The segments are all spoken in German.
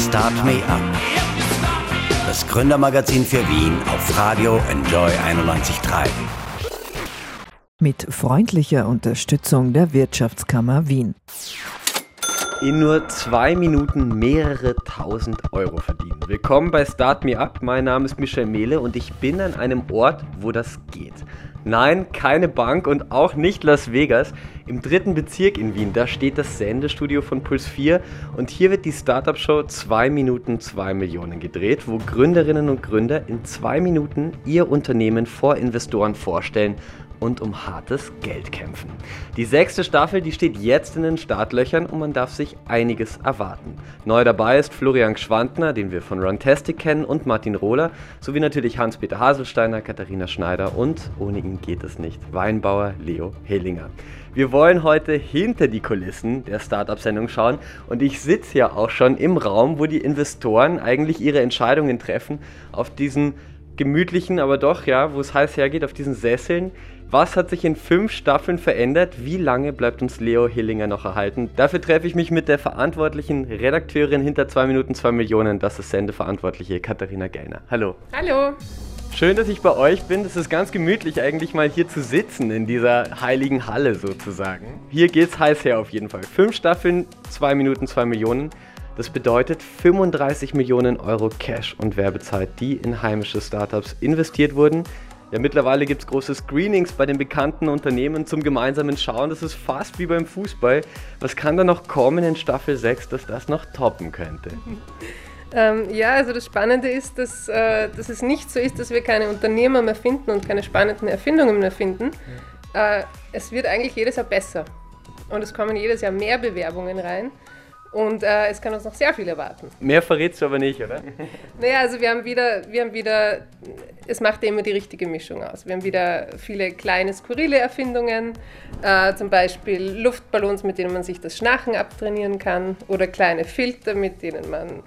Start Me Up. Das Gründermagazin für Wien auf Radio Enjoy 91.3. Mit freundlicher Unterstützung der Wirtschaftskammer Wien. In nur zwei Minuten mehrere tausend Euro verdienen. Willkommen bei Start Me Up. Mein Name ist Michel Mehle und ich bin an einem Ort, wo das geht. Nein, keine Bank und auch nicht Las Vegas. Im dritten Bezirk in Wien, da steht das Sendestudio von Puls 4 und hier wird die Startup-Show 2 Minuten 2 Millionen gedreht, wo Gründerinnen und Gründer in zwei Minuten ihr Unternehmen vor Investoren vorstellen und um hartes Geld kämpfen. Die sechste Staffel, die steht jetzt in den Startlöchern und man darf sich einiges erwarten. Neu dabei ist Florian Schwantner, den wir von Runtastic kennen, und Martin Rohler, sowie natürlich Hans-Peter Haselsteiner, Katharina Schneider und, ohne ihn geht es nicht, Weinbauer Leo Hellinger. Wir wollen heute hinter die Kulissen der Startup-Sendung schauen und ich sitze ja auch schon im Raum, wo die Investoren eigentlich ihre Entscheidungen treffen, auf diesen gemütlichen, aber doch, ja, wo es heiß hergeht, auf diesen Sesseln, was hat sich in fünf Staffeln verändert? Wie lange bleibt uns Leo Hillinger noch erhalten? Dafür treffe ich mich mit der verantwortlichen Redakteurin hinter 2 Minuten 2 Millionen, das ist Sendeverantwortliche Katharina Gellner. Hallo. Hallo. Schön, dass ich bei euch bin. Es ist ganz gemütlich, eigentlich mal hier zu sitzen, in dieser heiligen Halle sozusagen. Hier geht's heiß her auf jeden Fall. Fünf Staffeln, 2 Minuten 2 Millionen. Das bedeutet 35 Millionen Euro Cash und Werbezeit, die in heimische Startups investiert wurden. Ja, mittlerweile gibt es große Screenings bei den bekannten Unternehmen zum gemeinsamen Schauen. Das ist fast wie beim Fußball. Was kann da noch kommen in Staffel 6, dass das noch toppen könnte? Ähm, ja, also das Spannende ist, dass, äh, dass es nicht so ist, dass wir keine Unternehmer mehr finden und keine spannenden Erfindungen mehr finden. Äh, es wird eigentlich jedes Jahr besser. Und es kommen jedes Jahr mehr Bewerbungen rein. Und äh, es kann uns noch sehr viel erwarten. Mehr verrätst du aber nicht, oder? naja, also wir haben wieder, wir haben wieder, es macht immer die richtige Mischung aus. Wir haben wieder viele kleine, skurrile Erfindungen, äh, zum Beispiel Luftballons, mit denen man sich das Schnachen abtrainieren kann, oder kleine Filter, mit denen man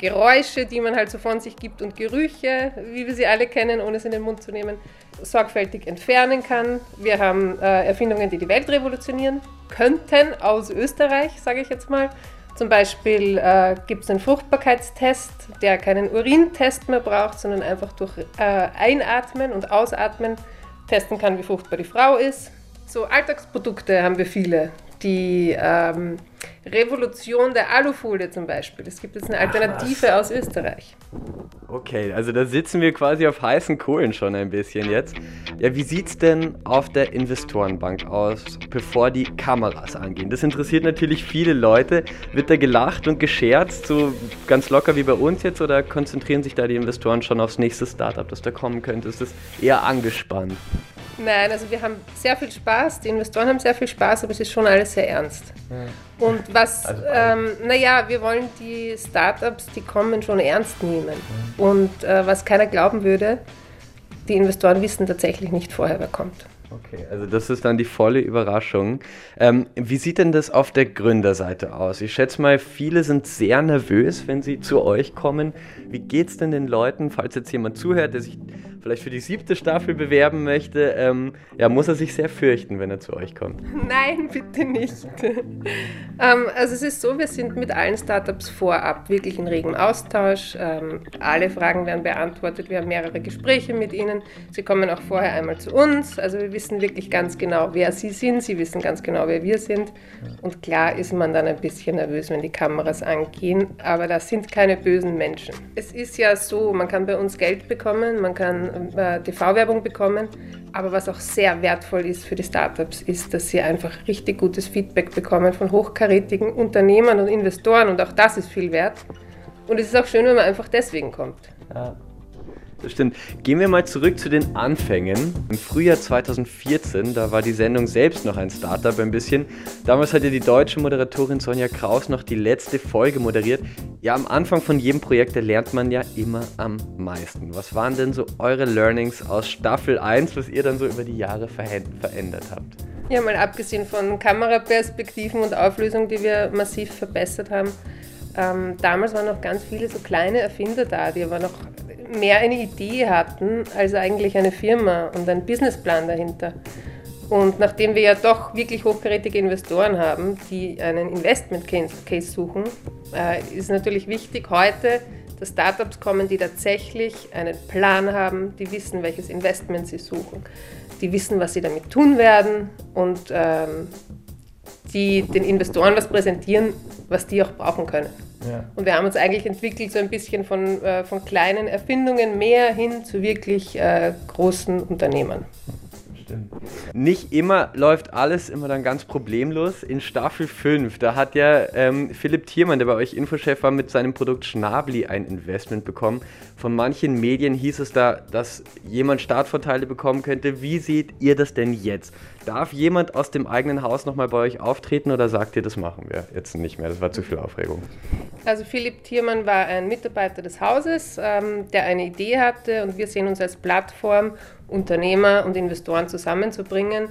Geräusche, die man halt so von sich gibt und Gerüche, wie wir sie alle kennen, ohne es in den Mund zu nehmen, sorgfältig entfernen kann. Wir haben äh, Erfindungen, die die Welt revolutionieren könnten, aus Österreich, sage ich jetzt mal. Zum Beispiel äh, gibt es einen Fruchtbarkeitstest, der keinen Urintest mehr braucht, sondern einfach durch äh, Einatmen und Ausatmen testen kann, wie fruchtbar die Frau ist. So Alltagsprodukte haben wir viele. Die ähm, Revolution der Alufolie zum Beispiel. Es gibt jetzt eine Alternative Ach, aus Österreich. Okay, also da sitzen wir quasi auf heißen Kohlen schon ein bisschen jetzt. Ja, wie sieht es denn auf der Investorenbank aus, bevor die Kameras angehen? Das interessiert natürlich viele Leute. Wird da gelacht und gescherzt, so ganz locker wie bei uns jetzt, oder konzentrieren sich da die Investoren schon aufs nächste Startup, das da kommen könnte? Ist das eher angespannt? Nein, also wir haben sehr viel Spaß, die Investoren haben sehr viel Spaß, aber es ist schon alles sehr ernst. Ja. Und was, also, ähm, naja, wir wollen die Startups, die kommen, schon ernst nehmen. Mhm. Und äh, was keiner glauben würde, die Investoren wissen tatsächlich nicht vorher, wer kommt. Okay, also das ist dann die volle Überraschung. Ähm, wie sieht denn das auf der Gründerseite aus? Ich schätze mal, viele sind sehr nervös, wenn sie zu euch kommen. Wie geht es denn den Leuten, falls jetzt jemand zuhört, der sich vielleicht für die siebte Staffel bewerben möchte, ähm, ja, muss er sich sehr fürchten, wenn er zu euch kommt? Nein, bitte nicht. ähm, also es ist so, wir sind mit allen Startups vorab wirklich in regem Austausch. Ähm, alle Fragen werden beantwortet. Wir haben mehrere Gespräche mit ihnen. Sie kommen auch vorher einmal zu uns. Also wir wissen wirklich ganz genau, wer sie sind. Sie wissen ganz genau, wer wir sind. Und klar ist man dann ein bisschen nervös, wenn die Kameras angehen. Aber das sind keine bösen Menschen. Es ist ja so, man kann bei uns Geld bekommen, man kann äh, TV-Werbung bekommen. Aber was auch sehr wertvoll ist für die Startups, ist, dass sie einfach richtig gutes Feedback bekommen von hochkarätigen Unternehmern und Investoren. Und auch das ist viel wert. Und es ist auch schön, wenn man einfach deswegen kommt. Ja. Das stimmt. Gehen wir mal zurück zu den Anfängen. Im Frühjahr 2014, da war die Sendung selbst noch ein Startup ein bisschen. Damals hatte die deutsche Moderatorin Sonja Kraus noch die letzte Folge moderiert. Ja, am Anfang von jedem Projekt, lernt man ja immer am meisten. Was waren denn so eure Learnings aus Staffel 1, was ihr dann so über die Jahre verändert habt? Ja, mal abgesehen von Kameraperspektiven und Auflösung, die wir massiv verbessert haben. Ähm, damals waren noch ganz viele so kleine Erfinder da, die aber noch mehr eine Idee hatten als eigentlich eine Firma und einen Businessplan dahinter. Und nachdem wir ja doch wirklich hochkarätige Investoren haben, die einen Investment Case suchen, äh, ist natürlich wichtig heute, dass Startups kommen, die tatsächlich einen Plan haben, die wissen, welches Investment sie suchen, die wissen, was sie damit tun werden und ähm, die den Investoren was präsentieren, was die auch brauchen können. Ja. Und wir haben uns eigentlich entwickelt so ein bisschen von, äh, von kleinen Erfindungen mehr hin zu wirklich äh, großen Unternehmen stimmt. Nicht immer läuft alles immer dann ganz problemlos. In Staffel 5, da hat ja ähm, Philipp Thiermann, der bei euch Infochef war, mit seinem Produkt Schnabli ein Investment bekommen. Von manchen Medien hieß es da, dass jemand Startvorteile bekommen könnte. Wie seht ihr das denn jetzt? Darf jemand aus dem eigenen Haus nochmal bei euch auftreten oder sagt ihr, das machen wir jetzt nicht mehr? Das war zu viel Aufregung. Also Philipp Thiermann war ein Mitarbeiter des Hauses, ähm, der eine Idee hatte und wir sehen uns als Plattform, Unternehmer und Investoren zusammenzubringen.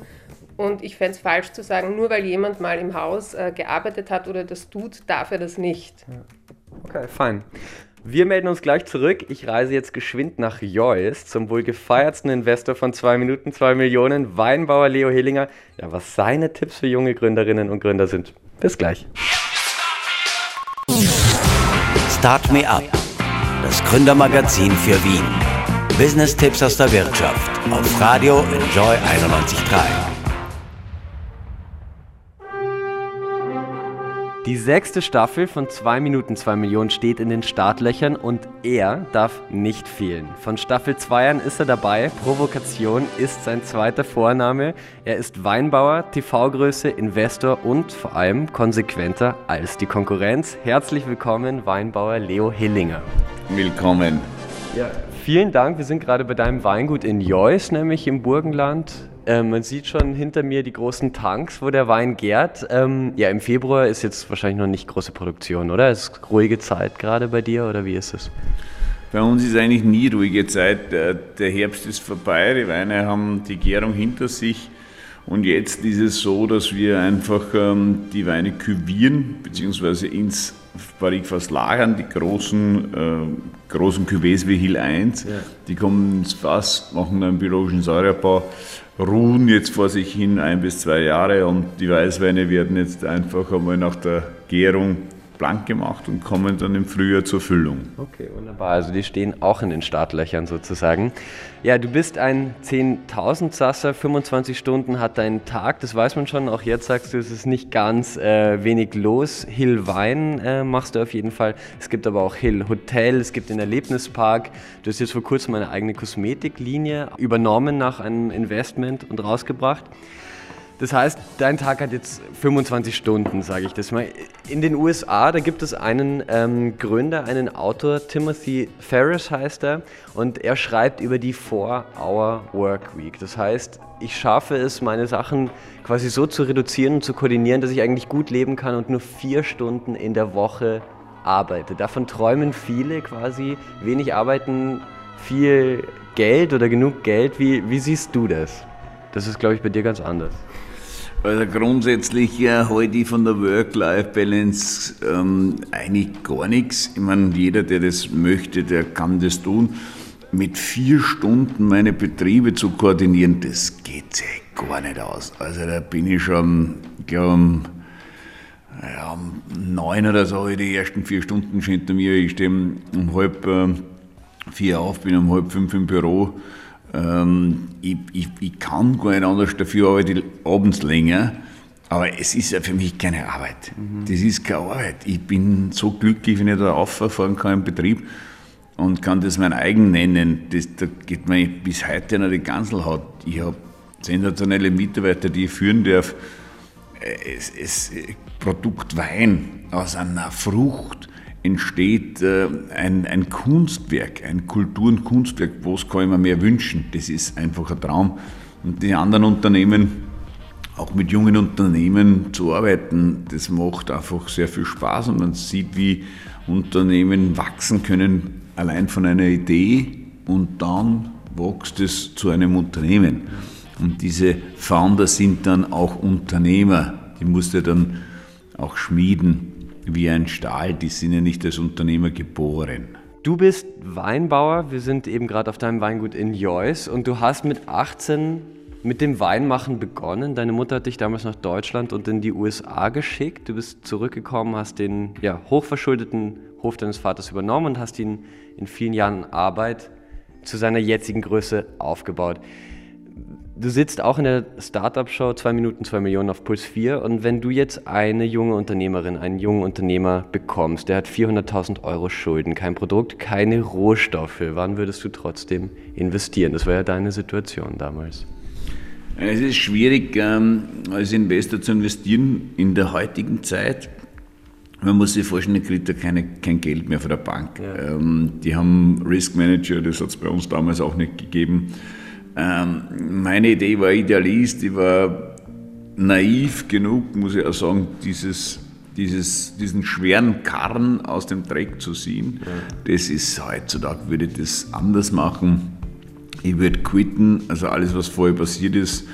Und ich fände es falsch zu sagen, nur weil jemand mal im Haus äh, gearbeitet hat oder das tut, darf er das nicht. Okay, fein. Wir melden uns gleich zurück. Ich reise jetzt geschwind nach Joyce zum wohl gefeiertsten Investor von 2 Minuten 2 Millionen, Weinbauer Leo Hillinger. Ja, was seine Tipps für junge Gründerinnen und Gründer sind. Bis gleich. Start Me Up, das Gründermagazin für Wien. Business-Tipps aus der Wirtschaft auf Radio Enjoy 91.3. Die sechste Staffel von 2 Minuten 2 Millionen steht in den Startlöchern und er darf nicht fehlen. Von Staffel 2 an ist er dabei. Provokation ist sein zweiter Vorname. Er ist Weinbauer, TV-Größe, Investor und vor allem konsequenter als die Konkurrenz. Herzlich willkommen, Weinbauer Leo Hillinger. Willkommen. Ja, vielen Dank. Wir sind gerade bei deinem Weingut in Joyce, nämlich im Burgenland. Ähm, man sieht schon hinter mir die großen Tanks, wo der Wein gärt. Ähm, ja, im Februar ist jetzt wahrscheinlich noch nicht große Produktion, oder? Ist ruhige Zeit gerade bei dir oder wie ist es? Bei uns ist eigentlich nie ruhige Zeit. Der Herbst ist vorbei, die Weine haben die Gärung hinter sich. Und jetzt ist es so, dass wir einfach ähm, die Weine küvieren bzw. ins Barrikfass lagern, die großen, äh, großen Cuvées wie Hill 1, ja. die kommen ins Fass, machen einen biologischen Säureabbau, ruhen jetzt vor sich hin ein bis zwei Jahre und die Weißweine werden jetzt einfach einmal nach der Gärung blank gemacht und kommen dann im Frühjahr zur Füllung. Okay, wunderbar. Also die stehen auch in den Startlöchern sozusagen. Ja, du bist ein 10.000 Sasser, 25 Stunden hat dein Tag, das weiß man schon. Auch jetzt sagst du, es ist nicht ganz äh, wenig los. Hill Wein äh, machst du auf jeden Fall. Es gibt aber auch Hill Hotel, es gibt den Erlebnispark. Du hast jetzt vor kurzem eine eigene Kosmetiklinie übernommen nach einem Investment und rausgebracht. Das heißt, dein Tag hat jetzt 25 Stunden, sage ich das mal. In den USA, da gibt es einen ähm, Gründer, einen Autor, Timothy Ferris heißt er, und er schreibt über die 4-Hour-Work-Week. Das heißt, ich schaffe es, meine Sachen quasi so zu reduzieren und zu koordinieren, dass ich eigentlich gut leben kann und nur vier Stunden in der Woche arbeite. Davon träumen viele quasi, wenig arbeiten, viel Geld oder genug Geld. Wie, wie siehst du das? Das ist, glaube ich, bei dir ganz anders. Also grundsätzlich ja, halte ich von der Work-Life-Balance ähm, eigentlich gar nichts. Ich meine, jeder, der das möchte, der kann das tun. Mit vier Stunden meine Betriebe zu koordinieren, das geht sich gar nicht aus. Also da bin ich schon, glaube um, ja, um neun oder so, die ersten vier Stunden schon hinter mir. Ich stehe um halb äh, vier auf, bin um halb fünf im Büro ähm, ich, ich, ich, kann gar nicht anders dafür, arbeite ich abends länger. Aber es ist ja für mich keine Arbeit. Mhm. Das ist keine Arbeit. Ich bin so glücklich, wenn ich da auffahren kann im Betrieb und kann das mein eigen nennen. Das, da geht mir bis heute noch die Ganselhaut. Ich habe sensationelle Mitarbeiter, die ich führen darf. Es, es, Produkt Wein aus einer Frucht entsteht äh, ein, ein, Kunstwerk, ein Kultur- und Kunstwerk, was kann mir mehr wünschen? Das ist einfach ein Traum. Und die anderen Unternehmen, auch mit jungen Unternehmen zu arbeiten, das macht einfach sehr viel Spaß und man sieht, wie Unternehmen wachsen können, allein von einer Idee und dann wächst es zu einem Unternehmen. Und diese Founder sind dann auch Unternehmer, die musst du dann auch schmieden wie ein Stahl, die sind ja nicht als Unternehmer geboren. Du bist Weinbauer, wir sind eben gerade auf deinem Weingut in Joyce und du hast mit 18 mit dem Weinmachen begonnen. Deine Mutter hat dich damals nach Deutschland und in die USA geschickt. Du bist zurückgekommen, hast den ja, hochverschuldeten Hof deines Vaters übernommen und hast ihn in vielen Jahren Arbeit zu seiner jetzigen Größe aufgebaut. Du sitzt auch in der Startup-Show 2 Minuten 2 Millionen auf Puls 4 und wenn du jetzt eine junge Unternehmerin, einen jungen Unternehmer bekommst, der hat 400.000 Euro Schulden, kein Produkt, keine Rohstoffe, wann würdest du trotzdem investieren? Das war ja deine Situation damals. Es ist schwierig, ähm, als Investor zu investieren in der heutigen Zeit. Man muss sich vorstellen, der kriegt ja keine, kein Geld mehr von der Bank. Ja. Ähm, die haben Risk Manager, das hat es bei uns damals auch nicht gegeben. Ähm, meine Idee war Idealist, ich war naiv genug, muss ich auch sagen, dieses, dieses, diesen schweren Karren aus dem Dreck zu ziehen. Ja. Das ist heutzutage, würde ich das anders machen ich würde quitten, also alles, was vorher passiert ist,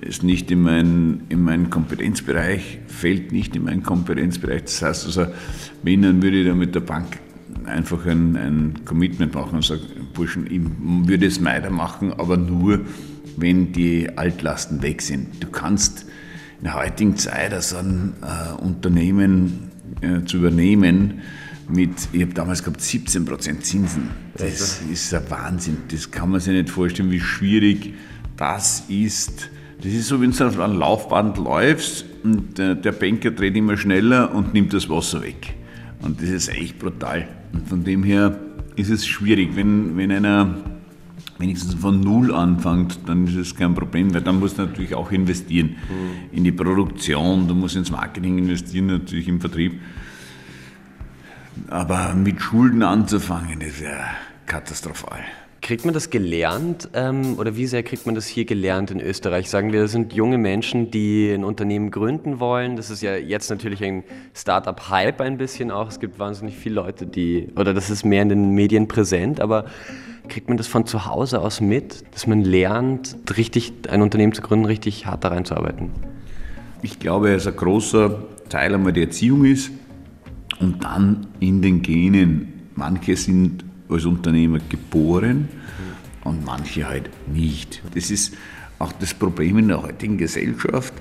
ist nicht in, mein, in meinen Kompetenzbereich, fällt nicht in meinen Kompetenzbereich. Das heißt also, wenn, dann würde ich da mit der Bank einfach ein, ein Commitment machen und sagen, Burschen, ich würde es weitermachen, aber nur, wenn die Altlasten weg sind. Du kannst in der heutigen Zeit also ein äh, Unternehmen äh, zu übernehmen, mit, ich habe damals gehabt 17% Zinsen. Das ist ein Wahnsinn. Das kann man sich nicht vorstellen, wie schwierig das ist. Das ist so, wenn du auf einem Laufband läufst und der, der Banker dreht immer schneller und nimmt das Wasser weg. Und das ist echt brutal. Und von dem her ist es schwierig, wenn, wenn einer wenigstens von Null anfängt, dann ist es kein Problem, weil dann musst du natürlich auch investieren mhm. in die Produktion, du musst ins Marketing investieren, natürlich im Vertrieb. Aber mit Schulden anzufangen, das wäre katastrophal. Kriegt man das gelernt ähm, oder wie sehr kriegt man das hier gelernt in Österreich? Sagen wir, das sind junge Menschen, die ein Unternehmen gründen wollen. Das ist ja jetzt natürlich ein Startup-Hype ein bisschen auch. Es gibt wahnsinnig viele Leute, die, oder das ist mehr in den Medien präsent, aber kriegt man das von zu Hause aus mit, dass man lernt, richtig ein Unternehmen zu gründen, richtig hart da reinzuarbeiten? Ich glaube, dass ein großer Teil einmal die Erziehung ist und dann in den Genen. Manche sind als Unternehmer geboren und manche halt nicht. Das ist auch das Problem in der heutigen Gesellschaft,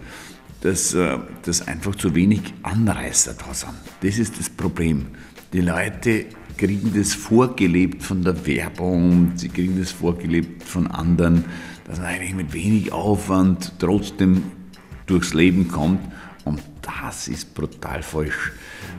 dass, äh, dass einfach zu wenig Anreißer da sind. Das ist das Problem. Die Leute kriegen das vorgelebt von der Werbung, sie kriegen das vorgelebt von anderen, dass man eigentlich mit wenig Aufwand trotzdem durchs Leben kommt. Und das ist brutal falsch.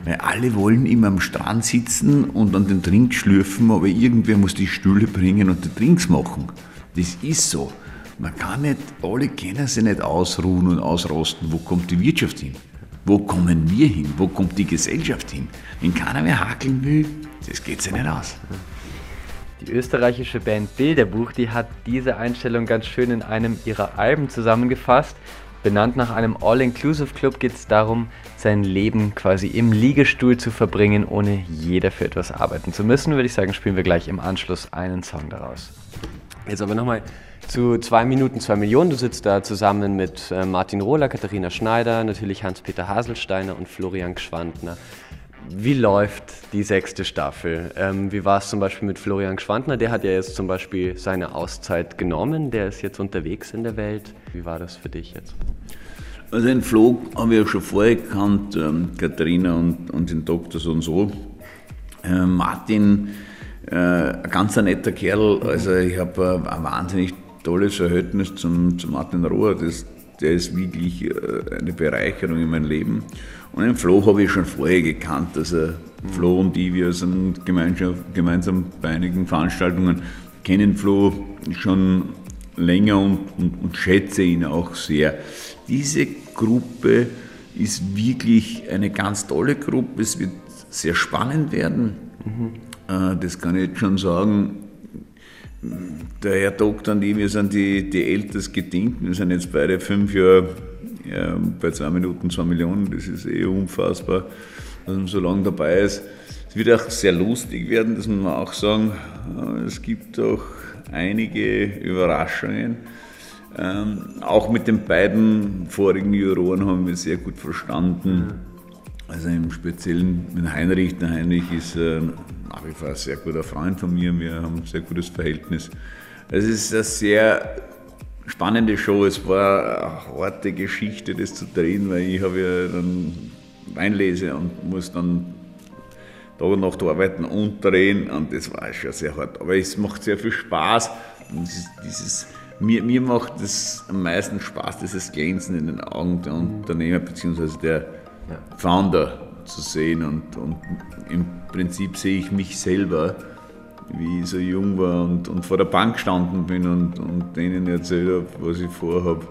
Weil alle wollen immer am Strand sitzen und an den Trink schlürfen, aber irgendwer muss die Stühle bringen und die Trinks machen. Das ist so. Man kann nicht, alle können sich nicht ausruhen und ausrosten. Wo kommt die Wirtschaft hin? Wo kommen wir hin? Wo kommt die Gesellschaft hin? Wenn keiner mehr hakeln will, das geht sich nicht aus. Die österreichische Band Bilderbuch, die hat diese Einstellung ganz schön in einem ihrer Alben zusammengefasst. Benannt nach einem All-Inclusive-Club geht es darum, sein Leben quasi im Liegestuhl zu verbringen, ohne jeder für etwas arbeiten zu müssen. Würde ich sagen, spielen wir gleich im Anschluss einen Song daraus. Jetzt aber nochmal zu zwei Minuten, zwei Millionen. Du sitzt da zusammen mit äh, Martin Rohler, Katharina Schneider, natürlich Hans-Peter Haselsteiner und Florian Gschwandner. Wie läuft die sechste Staffel? Ähm, wie war es zum Beispiel mit Florian Gschwandner? Der hat ja jetzt zum Beispiel seine Auszeit genommen. Der ist jetzt unterwegs in der Welt. Wie war das für dich jetzt? Also den Flo habe ich ja schon vorher gekannt, ähm, Katharina und, und den Doktor so und so. Äh, Martin, äh, ein ganz netter Kerl, also ich habe ein wahnsinnig tolles Verhältnis zum, zum Martin Rohr, das, der ist wirklich äh, eine Bereicherung in meinem Leben. Und den Flo habe ich schon vorher gekannt, also Flo und ich, wir sind gemeinsam bei einigen Veranstaltungen, kennen Flo schon länger und, und, und schätze ihn auch sehr. Diese Gruppe ist wirklich eine ganz tolle Gruppe. Es wird sehr spannend werden. Mhm. Das kann ich jetzt schon sagen. Der Herr Doktor und ich, wir sind die, die ältest Gedienten. Wir sind jetzt beide fünf Jahre ja, bei zwei Minuten zwei Millionen. Das ist eh unfassbar, dass man so lange dabei ist. Es wird auch sehr lustig werden, das muss man auch sagen. Es gibt auch einige Überraschungen. Ähm, auch mit den beiden vorigen Juroren haben wir sehr gut verstanden. Also im Speziellen mit Heinrich. Der Heinrich ist äh, nach wie vor ein sehr guter Freund von mir. Wir haben ein sehr gutes Verhältnis. Es ist ein sehr spannende Show. Es war eine harte Geschichte, das zu drehen, weil ich habe ja dann Weinlese und muss dann Tag und Nacht arbeiten und drehen und das war schon sehr hart. Aber es macht sehr viel Spaß. Dieses, dieses, mir, mir macht es am meisten Spaß, dieses Glänzen in den Augen der Unternehmer bzw. der Founder zu sehen und, und im Prinzip sehe ich mich selber wie ich so jung war und, und vor der Bank gestanden bin und, und denen erzählt habe, was ich vorhabe.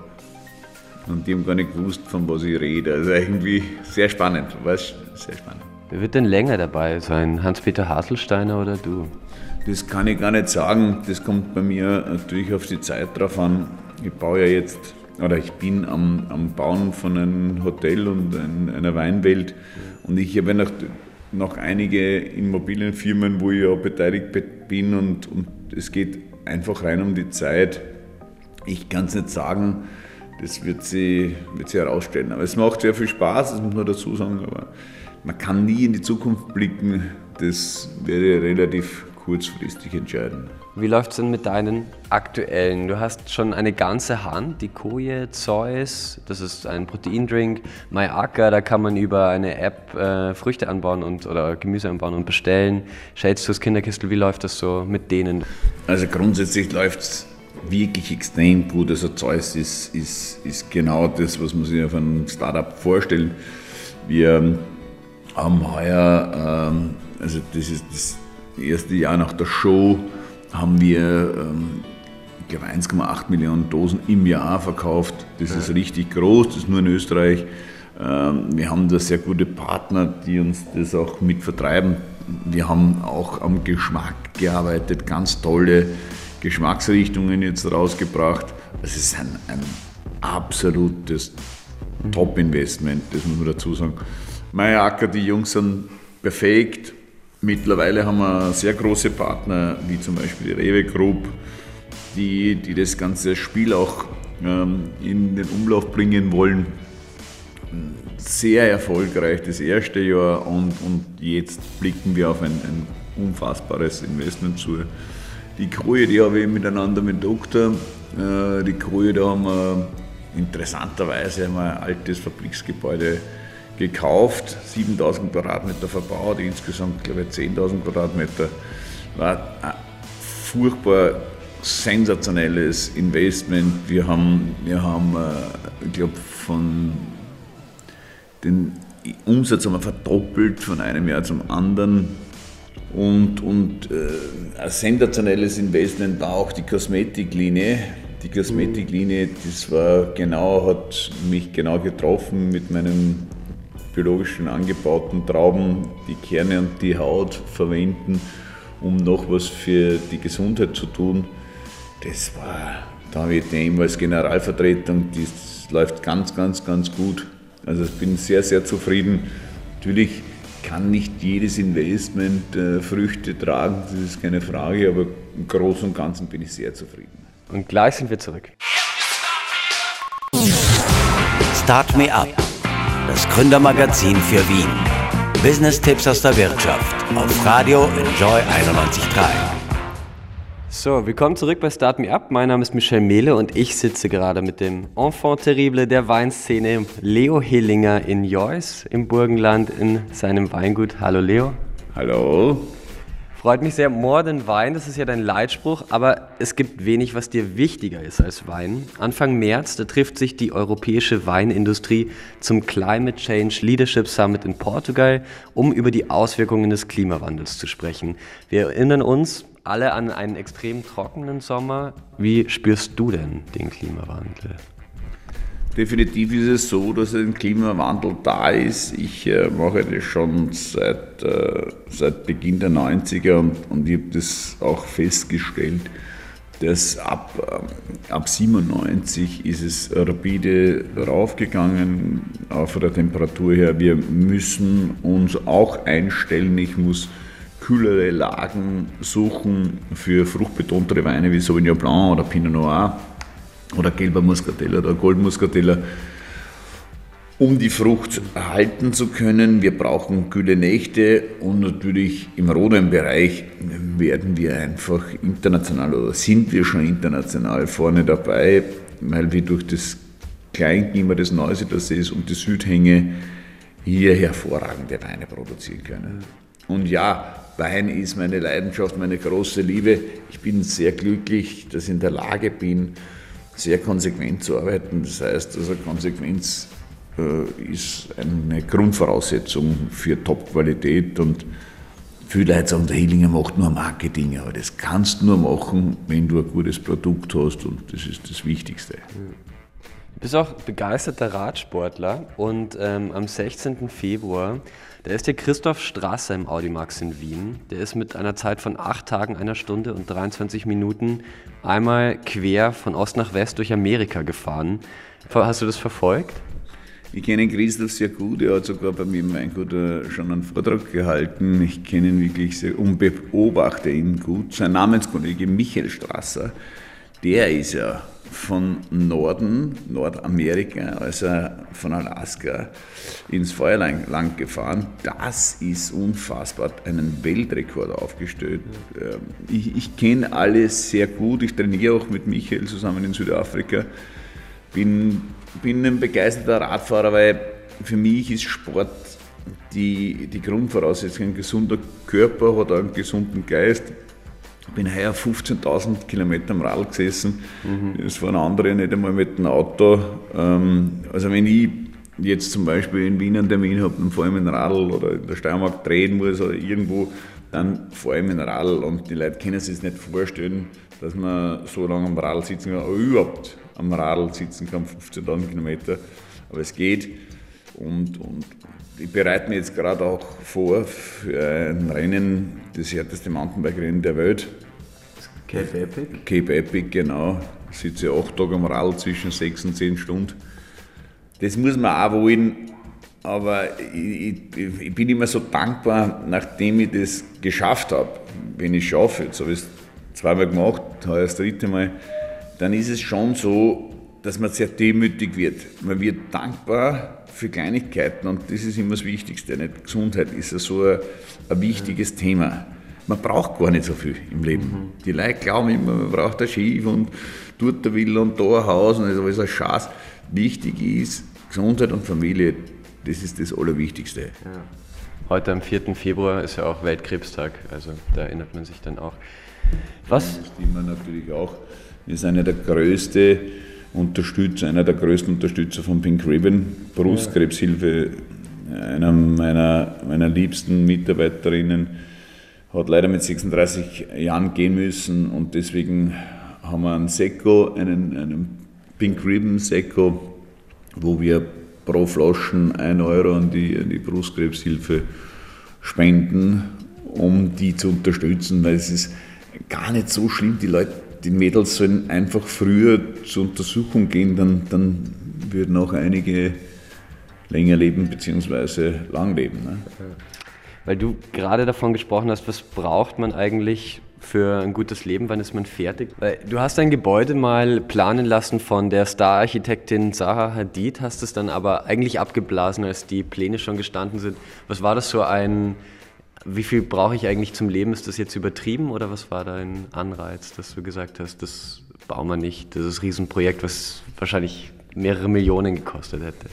Und die haben gar nicht gewusst, von was ich rede. Also irgendwie sehr spannend, war sehr spannend. Wer wird denn länger dabei sein? Hans-Peter Haselsteiner oder du? Das kann ich gar nicht sagen. Das kommt bei mir natürlich auf die Zeit drauf an. Ich baue ja jetzt, oder ich bin am, am Bauen von einem Hotel und ein, einer Weinwelt. Und ich habe nach, noch einige Immobilienfirmen, wo ich ja beteiligt bin und, und es geht einfach rein um die Zeit. Ich kann es nicht sagen, das wird sie, wird sie herausstellen. Aber es macht sehr viel Spaß, das muss man dazu sagen, aber man kann nie in die Zukunft blicken. Das werde ich relativ kurzfristig entscheiden. Wie läuft es denn mit deinen aktuellen? Du hast schon eine ganze Hand, die Koje, Zeus, das ist ein Proteindrink, MyAcker, da kann man über eine App äh, Früchte anbauen und, oder Gemüse anbauen und bestellen. Shades fürs Kinderkistel, wie läuft das so mit denen? Also grundsätzlich läuft es wirklich extrem gut. Also Zeus ist, ist, ist genau das, was man sich auf einem Startup vorstellt. Wir haben heuer, ähm, also das ist das erste Jahr nach der Show, haben wir, ähm, ich glaube, 1,8 Millionen Dosen im Jahr verkauft. Das ja. ist richtig groß, das ist nur in Österreich. Ähm, wir haben da sehr gute Partner, die uns das auch mit vertreiben. Wir haben auch am Geschmack gearbeitet, ganz tolle Geschmacksrichtungen jetzt rausgebracht. Es ist ein, ein absolutes Top-Investment, das muss man dazu sagen. Meier Acker, die Jungs sind perfekt. Mittlerweile haben wir sehr große Partner, wie zum Beispiel die Rewe Group, die, die das ganze Spiel auch ähm, in den Umlauf bringen wollen. Sehr erfolgreich das erste Jahr und, und jetzt blicken wir auf ein, ein unfassbares Investment zu. Die Koje, die habe ich miteinander mit Doktor. Äh, die Koje, da haben wir interessanterweise ein altes Fabriksgebäude gekauft, 7000 Quadratmeter verbaut, insgesamt glaube ich 10.000 Quadratmeter. War ein furchtbar sensationelles Investment. Wir haben, wir haben äh, ich glaube, von den Umsatz haben wir verdoppelt von einem Jahr zum anderen. Und, und äh, ein sensationelles Investment war auch die Kosmetiklinie. Die Kosmetiklinie, das war genau, hat mich genau getroffen mit meinem biologischen angebauten Trauben die Kerne und die Haut verwenden, um noch was für die Gesundheit zu tun. Das war, da habe ich den als Generalvertretung, das läuft ganz, ganz, ganz gut. Also ich bin sehr, sehr zufrieden. Natürlich kann nicht jedes Investment äh, Früchte tragen, das ist keine Frage, aber im Großen und Ganzen bin ich sehr zufrieden. Und gleich sind wir zurück. Start Me Up das Gründermagazin für Wien. Business-Tipps aus der Wirtschaft auf Radio Enjoy 91.3. So, willkommen zurück bei Start Me Up. Mein Name ist Michel Mehle und ich sitze gerade mit dem Enfant terrible der Weinszene, Leo Hillinger in Joyce im Burgenland in seinem Weingut. Hallo Leo. Hallo. Freut mich sehr. More than Wein, das ist ja dein Leitspruch, aber es gibt wenig, was dir wichtiger ist als Wein. Anfang März, da trifft sich die europäische Weinindustrie zum Climate Change Leadership Summit in Portugal, um über die Auswirkungen des Klimawandels zu sprechen. Wir erinnern uns alle an einen extrem trockenen Sommer. Wie spürst du denn den Klimawandel? Definitiv ist es so, dass ein Klimawandel da ist. Ich äh, mache das schon seit, äh, seit Beginn der 90er und, und ich habe das auch festgestellt, dass ab, äh, ab 97 ist es rapide raufgegangen, von der Temperatur her. Wir müssen uns auch einstellen. Ich muss kühlere Lagen suchen für fruchtbetontere Weine wie Sauvignon Blanc oder Pinot Noir oder gelber Muscatella oder Goldmuscatella, um die Frucht halten zu können. Wir brauchen kühle Nächte und natürlich im roten Bereich werden wir einfach international oder sind wir schon international vorne dabei. weil wir durch das Kleinklima des Neusiedler Sees und die Südhänge hier hervorragende Weine produzieren können. Und ja, Wein ist meine Leidenschaft, meine große Liebe. Ich bin sehr glücklich, dass ich in der Lage bin, sehr konsequent zu arbeiten. Das heißt, also Konsequenz äh, ist eine Grundvoraussetzung für Top-Qualität und viele Leute sagen, der Hillinger macht nur Marketing, aber das kannst du nur machen, wenn du ein gutes Produkt hast und das ist das Wichtigste. Du bist auch begeisterter Radsportler und ähm, am 16. Februar, da ist der Christoph Strasser im Audimax in Wien. Der ist mit einer Zeit von 8 Tagen, einer Stunde und 23 Minuten einmal quer von Ost nach West durch Amerika gefahren. Hast du das verfolgt? Ich kenne Christoph sehr gut, er hat sogar bei mir im Weingut äh, schon einen Vortrag gehalten. Ich kenne ihn wirklich sehr und beobachte ihn gut. Sein Namenskollege Michael Strasser, der ist ja von Norden, Nordamerika, also von Alaska ins Feuerland gefahren. Das ist unfassbar, einen Weltrekord aufgestellt. Ähm, ich, ich kenne alle sehr gut, ich trainiere auch mit Michael zusammen in Südafrika. Bin bin ein begeisterter Radfahrer, weil für mich ist Sport die, die Grundvoraussetzung. Ein gesunder Körper hat einen gesunden Geist. Ich bin heuer 15.000 Kilometer am Radl gesessen. Mhm. Das fahren andere nicht einmal mit dem Auto. Ähm, also wenn ich jetzt zum Beispiel in Wien einen Termin habe, fahre ich mit dem Radl oder in der Steiermark drehen muss oder irgendwo, dann ich mit dem Radl und die Leute können sich nicht vorstellen, dass man so lange am Radl sitzen kann, aber überhaupt am Radl sitzen kann, 15.000 Kilometer. Aber es geht. Und, und ich bereite mich jetzt gerade auch vor für ein Rennen, das härteste Mountainbike-Rennen der Welt. Cape Epic? Cape Epic, genau. Ich sitze acht Tage am Radl zwischen sechs und zehn Stunden. Das muss man auch wollen, aber ich, ich, ich bin immer so dankbar, nachdem ich das geschafft habe. Wenn ich es schaffe, jetzt habe ich es zweimal gemacht, heuer das dritte Mal, dann ist es schon so, dass man sehr demütig wird. Man wird dankbar für Kleinigkeiten und das ist immer das Wichtigste. Nicht? Gesundheit ist ja so ein, ein wichtiges Thema. Man braucht gar nicht so viel im Leben. Mhm. Die Leute glauben immer, man braucht ein Schiff und dort ein Villa und da ein Haus und das ist alles ein Schatz. Wichtig ist Gesundheit und Familie, das ist das Allerwichtigste. Ja. Heute am 4. Februar ist ja auch Weltkrebstag, also da erinnert man sich dann auch. Was? Das stimmt natürlich auch. Wir sind einer der größte Unterstützer, einer der größten Unterstützer von Pink Ribbon, Brustkrebshilfe, einer meiner, meiner liebsten Mitarbeiterinnen hat leider mit 36 Jahren gehen müssen und deswegen haben wir einen Sekko, einen, einen Pink Ribbon Sekko, wo wir pro Flaschen 1 Euro an die, an die Brustkrebshilfe spenden, um die zu unterstützen, weil es ist gar nicht so schlimm. Die Leute die Mädels sollen einfach früher zur Untersuchung gehen, dann, dann würden auch einige länger leben bzw. lang leben. Ne? Weil du gerade davon gesprochen hast, was braucht man eigentlich für ein gutes Leben, wann ist man fertig? Weil du hast dein Gebäude mal planen lassen von der Star-Architektin Zaha Hadid, hast es dann aber eigentlich abgeblasen, als die Pläne schon gestanden sind. Was war das so ein wie viel brauche ich eigentlich zum Leben? Ist das jetzt übertrieben oder was war dein Anreiz, dass du gesagt hast, das bauen wir nicht, das ist ein Riesenprojekt, was wahrscheinlich mehrere Millionen gekostet hätte?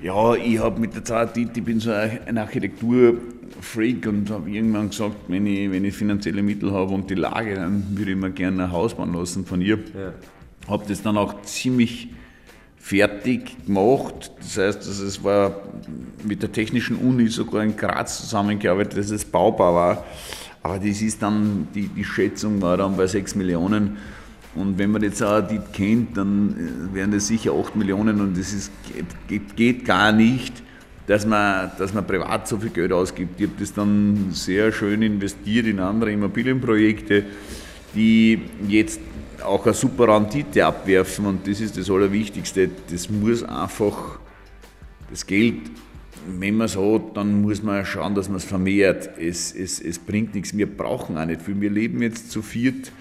Ja, ich habe mit der Zeit, ich bin so ein Architekturfreak und habe irgendwann gesagt, wenn ich, wenn ich finanzielle Mittel habe und die Lage, dann würde ich mir gerne ein Haus bauen lassen von ihr. Ja. Habe das dann auch ziemlich fertig gemacht. Das heißt, es war mit der Technischen Uni sogar in Graz zusammengearbeitet, dass es baubar war. Aber das ist dann, die, die Schätzung war dann bei 6 Millionen. Und wenn man jetzt auch die kennt, dann äh, wären das sicher 8 Millionen und das ist, geht, geht gar nicht, dass man, dass man privat so viel Geld ausgibt. Ich habe das dann sehr schön investiert in andere Immobilienprojekte, die jetzt auch eine super Rendite abwerfen und das ist das Allerwichtigste. Das muss einfach, das Geld, wenn man es hat, dann muss man schauen, dass man es vermehrt. Es, es, bringt nichts, wir brauchen auch nicht viel. Wir leben jetzt zu viert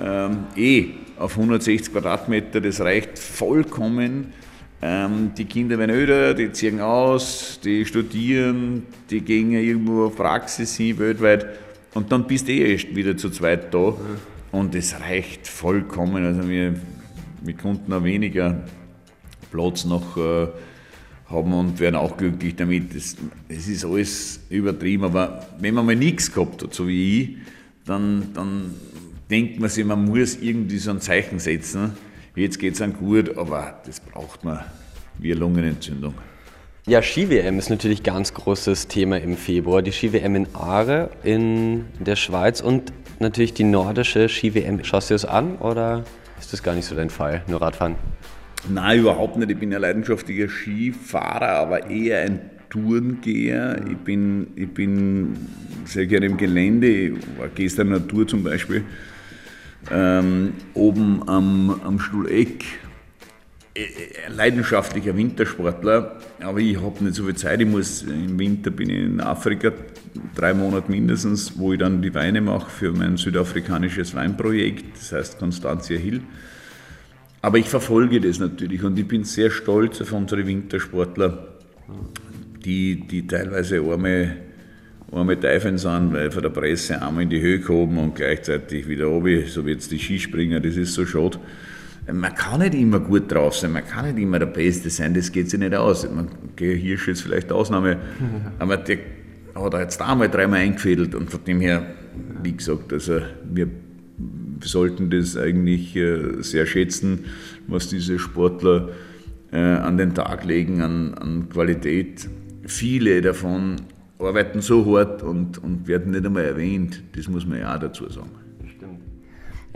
ähm, eh auf 160 Quadratmeter, das reicht vollkommen. Ähm, die Kinder werden öder, die ziehen aus, die studieren, die gehen irgendwo auf Praxis hin, weltweit. Und dann bist du eh erst wieder zu zweit da. Und es reicht vollkommen. Also wir, Wir konnten auch weniger Platz noch äh, haben und werden auch glücklich damit. Es ist alles übertrieben, aber wenn man mal nichts gehabt hat, so wie ich, dann, dann denkt man sich, man muss irgendwie so ein Zeichen setzen. Jetzt geht es einem gut, aber das braucht man wie eine Lungenentzündung. Ja, Ski-WM ist natürlich ganz großes Thema im Februar. Die Ski-WM in Aare in der Schweiz und natürlich die nordische Ski-WM. Schaust du das an oder ist das gar nicht so dein Fall, nur Radfahren? Nein, überhaupt nicht. Ich bin ein leidenschaftlicher Skifahrer, aber eher ein Tourengeher. Ich bin, ich bin sehr gerne im Gelände. Ich war gestern Tour zum Beispiel. Ähm, oben am, am Stuhleck. Äh, äh, leidenschaftlicher Wintersportler, aber ich habe nicht so viel Zeit. Ich muss, Im Winter bin ich in Afrika, drei Monate mindestens, wo ich dann die Weine mache für mein südafrikanisches Weinprojekt, das heißt Constantia Hill. Aber ich verfolge das natürlich und ich bin sehr stolz auf unsere Wintersportler, die, die teilweise arme, arme Teufel sind, weil von der Presse einmal in die Höhe gehoben und gleichzeitig wieder runter, so wie jetzt die Skispringer, das ist so schade. Man kann nicht immer gut drauf sein, man kann nicht immer der Beste sein, das geht sich nicht aus. Man, okay, Hirsch ist vielleicht Ausnahme, aber der hat er jetzt einmal dreimal eingefädelt und von dem her, wie gesagt, also wir sollten das eigentlich äh, sehr schätzen, was diese Sportler äh, an den Tag legen an, an Qualität. Viele davon arbeiten so hart und, und werden nicht einmal erwähnt. Das muss man ja auch dazu sagen.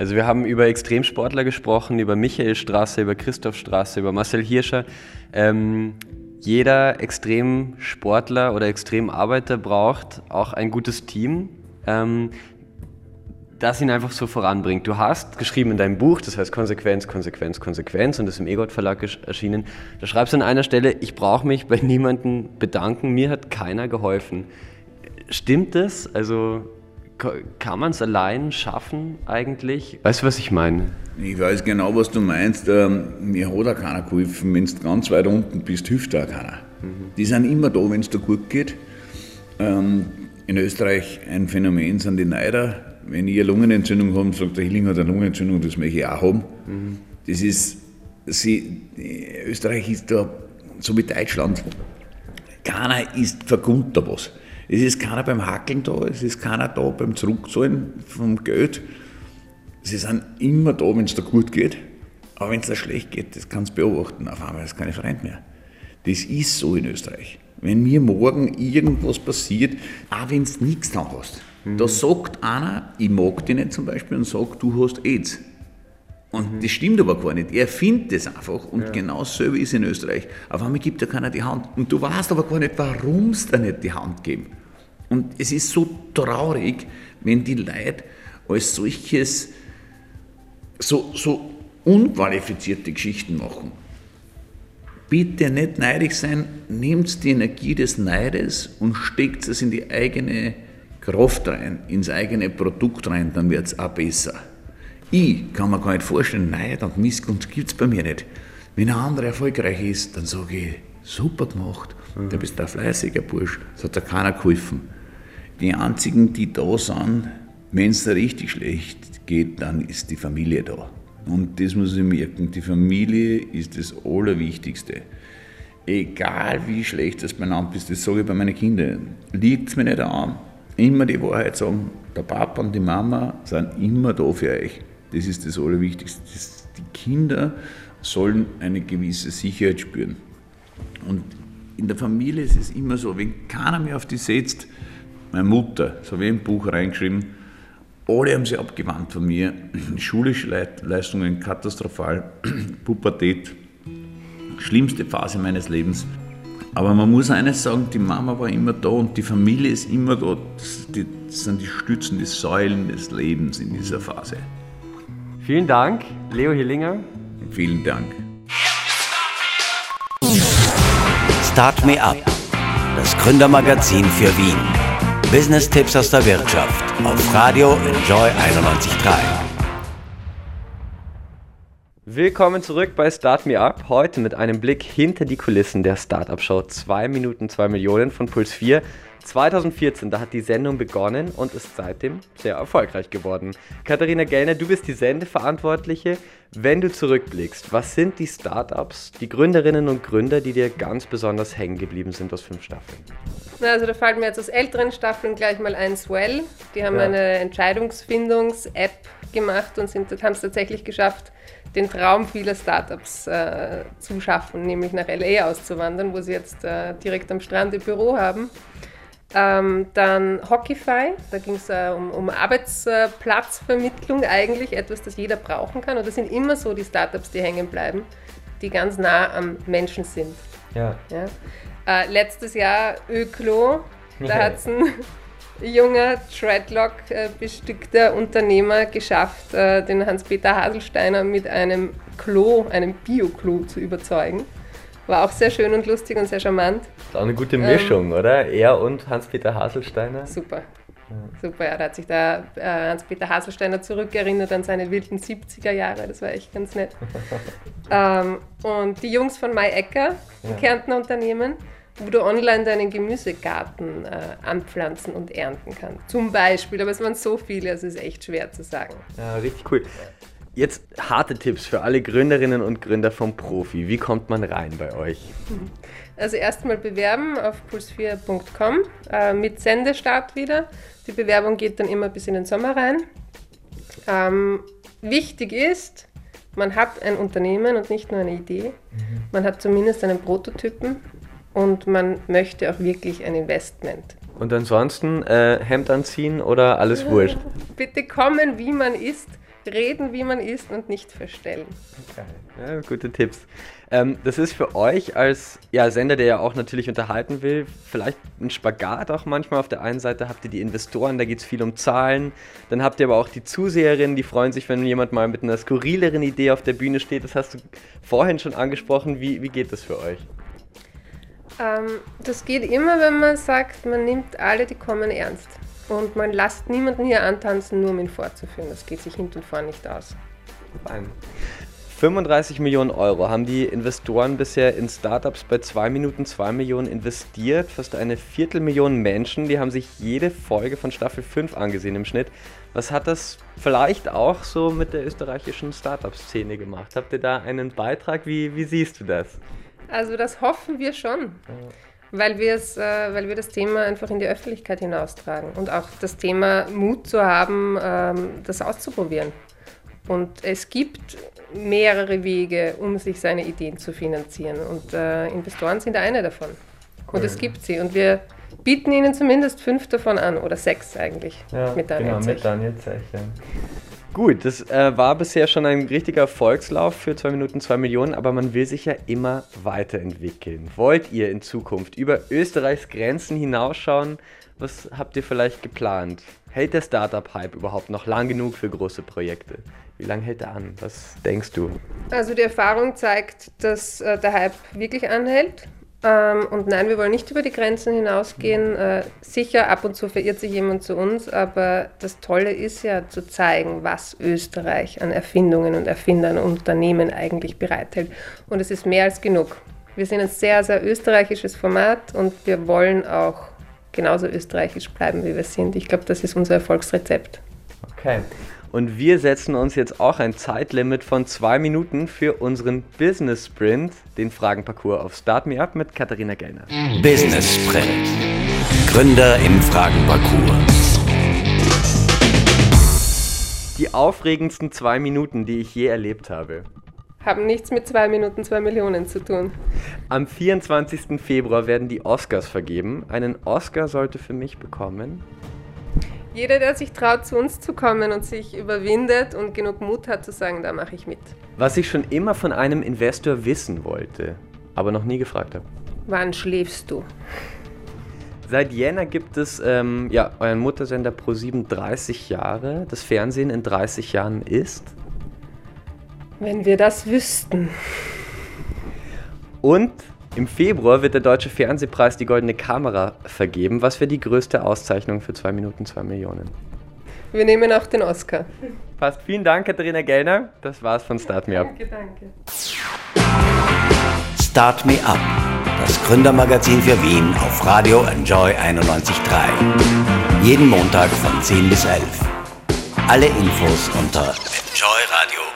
Also wir haben über Extremsportler gesprochen, über Michael Straße, über Christoph Straße, über Marcel Hirscher. Ähm, jeder Extremsportler oder Extremarbeiter braucht auch ein gutes Team. Ähm, das ihn einfach so voranbringt. Du hast geschrieben in deinem Buch, das heißt Konsequenz, Konsequenz, Konsequenz und ist im EGOT Verlag erschienen. Da schreibst du an einer Stelle, ich brauche mich bei niemandem bedanken, mir hat keiner geholfen. Stimmt das? Also kann man es allein schaffen eigentlich? Weißt du, was ich meine? Ich weiß genau, was du meinst. Ähm, mir hat auch keiner geholfen. Wenn du ganz weit unten bist, hilft auch keiner. Mhm. Die sind immer da, wenn es dir gut geht. Ähm, in Österreich ein Phänomen sind die Neider wenn ich eine Lungenentzündung habe, sagt der Hilling hat eine Lungenentzündung, das möchte ich auch haben. Mhm. Das ist, sie, Österreich ist da so wie Deutschland. Keiner ist vergund da was. Es ist keiner beim Hackeln da, es ist keiner da beim Zurückzahlen vom Geld. Sie sind immer da, wenn es dir gut geht. Aber wenn es dir schlecht geht, das kannst du beobachten, auf einmal ist keine Freund mehr. Das ist so in Österreich. Wenn mir morgen irgendwas passiert, auch wenn du nichts da hast, Mhm. Da sagt einer, ich mag dich nicht zum Beispiel, und sagt, du hast AIDS. Und mhm. das stimmt aber gar nicht. Er findet es einfach. Und ja. genau dasselbe ist in Österreich. Auf einmal gibt dir keiner die Hand. Und du weißt aber gar nicht, warum es dir nicht die Hand geben. Und es ist so traurig, wenn die Leute als solches so, so unqualifizierte Geschichten machen. Bitte nicht neidig sein, nehmt die Energie des Neides und steckt es in die eigene Kraft rein, ins eigene Produkt rein, dann wird es auch besser. Ich kann mir gar nicht vorstellen, nein, und Missgunst gibt es bei mir nicht. Wenn ein anderer erfolgreich ist, dann sage ich, super gemacht, mhm. du bist ein fleißiger Bursch, das hat dir keiner geholfen. Die einzigen, die da sind, wenn es da richtig schlecht geht, dann ist die Familie da. Und das muss ich merken, die Familie ist das Allerwichtigste. Egal wie schlecht das beieinander ist, das sage ich bei meinen Kindern, liegt es mir nicht an, immer die Wahrheit sagen, der Papa und die Mama sind immer da für euch. Das ist das Allerwichtigste. Das, die Kinder sollen eine gewisse Sicherheit spüren. Und in der Familie ist es immer so, wenn keiner mehr auf die setzt, meine Mutter, so wie im Buch reingeschrieben, alle haben sie abgewandt von mir. Schulische Leistungen katastrophal, Pubertät, schlimmste Phase meines Lebens. Aber man muss eines sagen, die Mama war immer da und die Familie ist immer da. Das, sind die Stützen, die Säulen des Lebens in dieser Phase. Vielen Dank, Leo Hillinger. Vielen Dank. Start Me Up, das Gründermagazin für Wien. Business-Tipps aus der Wirtschaft auf Radio Enjoy 91.3. Willkommen zurück bei Start Me Up. Heute mit einem Blick hinter die Kulissen der Startup Show 2 Minuten 2 Millionen von Puls 4. 2014, da hat die Sendung begonnen und ist seitdem sehr erfolgreich geworden. Katharina Gellner, du bist die Sendeverantwortliche. Wenn du zurückblickst, was sind die Startups, die Gründerinnen und Gründer, die dir ganz besonders hängen geblieben sind aus fünf Staffeln? Na, also da fällt mir jetzt aus älteren Staffeln gleich mal ein Swell. Die haben ja. eine Entscheidungsfindungs-App gemacht und haben es tatsächlich geschafft, den Traum vieler Startups äh, zu schaffen, nämlich nach LA auszuwandern, wo sie jetzt äh, direkt am Strand ihr Büro haben. Ähm, dann Hockeyfy, da ging es äh, um, um, Arbeitsplatzvermittlung eigentlich, etwas, das jeder brauchen kann. Und das sind immer so die Startups, die hängen bleiben, die ganz nah am Menschen sind. Ja. ja. Äh, letztes Jahr Öklo, da hat es ein junger Treadlock äh, bestückter Unternehmer geschafft, äh, den Hans-Peter Haselsteiner mit einem Klo, einem Bio-Klo zu überzeugen. War auch sehr schön und lustig und sehr charmant. Das ist auch eine gute Mischung, ähm, oder? Er und Hans-Peter Haselsteiner. Super. Super, ja, da hat sich da äh, Hans-Peter Haselsteiner zurückerinnert an seine wilden 70er Jahre, das war echt ganz nett. ähm, und die Jungs von Mai Ecker, ja. Kärntner Unternehmen, wo du online deinen Gemüsegarten äh, anpflanzen und ernten kannst. Zum Beispiel, aber es waren so viele, es ist echt schwer zu sagen. Ja, richtig cool. Jetzt harte Tipps für alle Gründerinnen und Gründer vom Profi. Wie kommt man rein bei euch? Also erstmal bewerben auf puls4.com äh, mit Sendestart wieder. Die Bewerbung geht dann immer bis in den Sommer rein. Ähm, wichtig ist, man hat ein Unternehmen und nicht nur eine Idee. Mhm. Man hat zumindest einen Prototypen und man möchte auch wirklich ein Investment. Und ansonsten äh, Hemd anziehen oder alles wurscht? Bitte kommen, wie man ist, reden, wie man ist und nicht verstellen. Okay. Ja, gute Tipps. Ähm, das ist für euch als ja, Sender, der ja auch natürlich unterhalten will, vielleicht ein Spagat auch manchmal. Auf der einen Seite habt ihr die Investoren, da geht es viel um Zahlen. Dann habt ihr aber auch die Zuseherinnen, die freuen sich, wenn jemand mal mit einer skurrileren Idee auf der Bühne steht. Das hast du vorhin schon angesprochen. Wie, wie geht das für euch? Ähm, das geht immer, wenn man sagt, man nimmt alle, die kommen, ernst. Und man lässt niemanden hier antanzen, nur um ihn fortzuführen. Das geht sich hinten und vorne nicht aus. Nein. 35 Millionen Euro haben die Investoren bisher in Startups bei 2 Minuten 2 Millionen investiert. Fast eine Viertelmillion Menschen, die haben sich jede Folge von Staffel 5 angesehen im Schnitt. Was hat das vielleicht auch so mit der österreichischen Startup-Szene gemacht? Habt ihr da einen Beitrag? Wie, wie siehst du das? Also das hoffen wir schon, weil, äh, weil wir das Thema einfach in die Öffentlichkeit hinaustragen und auch das Thema Mut zu haben, ähm, das auszuprobieren. Und es gibt mehrere Wege, um sich seine Ideen zu finanzieren. Und äh, Investoren sind eine davon. Cool. Und es gibt sie. Und wir bieten ihnen zumindest fünf davon an oder sechs eigentlich ja, mit Daniel genau, Zech. Mit Daniel Zech ja. Gut, das äh, war bisher schon ein richtiger Erfolgslauf für 2 Minuten 2 Millionen, aber man will sich ja immer weiterentwickeln. Wollt ihr in Zukunft über Österreichs Grenzen hinausschauen? Was habt ihr vielleicht geplant? Hält der Startup-Hype überhaupt noch lang genug für große Projekte? Wie lange hält er an? Was denkst du? Also die Erfahrung zeigt, dass äh, der Hype wirklich anhält. Ähm, und nein, wir wollen nicht über die Grenzen hinausgehen. Äh, sicher, ab und zu verirrt sich jemand zu uns, aber das Tolle ist ja zu zeigen, was Österreich an Erfindungen und Erfindern und Unternehmen eigentlich bereithält. Und es ist mehr als genug. Wir sind ein sehr, sehr österreichisches Format und wir wollen auch genauso österreichisch bleiben, wie wir sind. Ich glaube, das ist unser Erfolgsrezept. Okay. Und wir setzen uns jetzt auch ein Zeitlimit von zwei Minuten für unseren Business Sprint, den Fragenparcours auf Start Me Up mit Katharina Gellner. Business Sprint. Gründer im Fragenparcours. Die aufregendsten zwei Minuten, die ich je erlebt habe. Haben nichts mit zwei Minuten, zwei Millionen zu tun. Am 24. Februar werden die Oscars vergeben. Einen Oscar sollte für mich bekommen jeder, der sich traut, zu uns zu kommen und sich überwindet und genug Mut hat zu sagen, da mache ich mit. Was ich schon immer von einem Investor wissen wollte, aber noch nie gefragt habe. Wann schläfst du? Seit Jänner gibt es ähm, ja, euren Muttersender Pro7 30 Jahre. Das Fernsehen in 30 Jahren ist? Wenn wir das wüssten. Und im Februar wird der Deutsche Fernsehpreis die Goldene Kamera vergeben. Was wäre die größte Auszeichnung für 2 Minuten 2 Millionen? Wir nehmen auch den Oscar. Passt. Vielen Dank, Katharina Gellner. Das war's von Start Me Up. Danke, danke. Start Me Up das Gründermagazin für Wien auf Radio Enjoy 91.3. Jeden Montag von 10 bis 11. Alle Infos unter enjoyradio.at.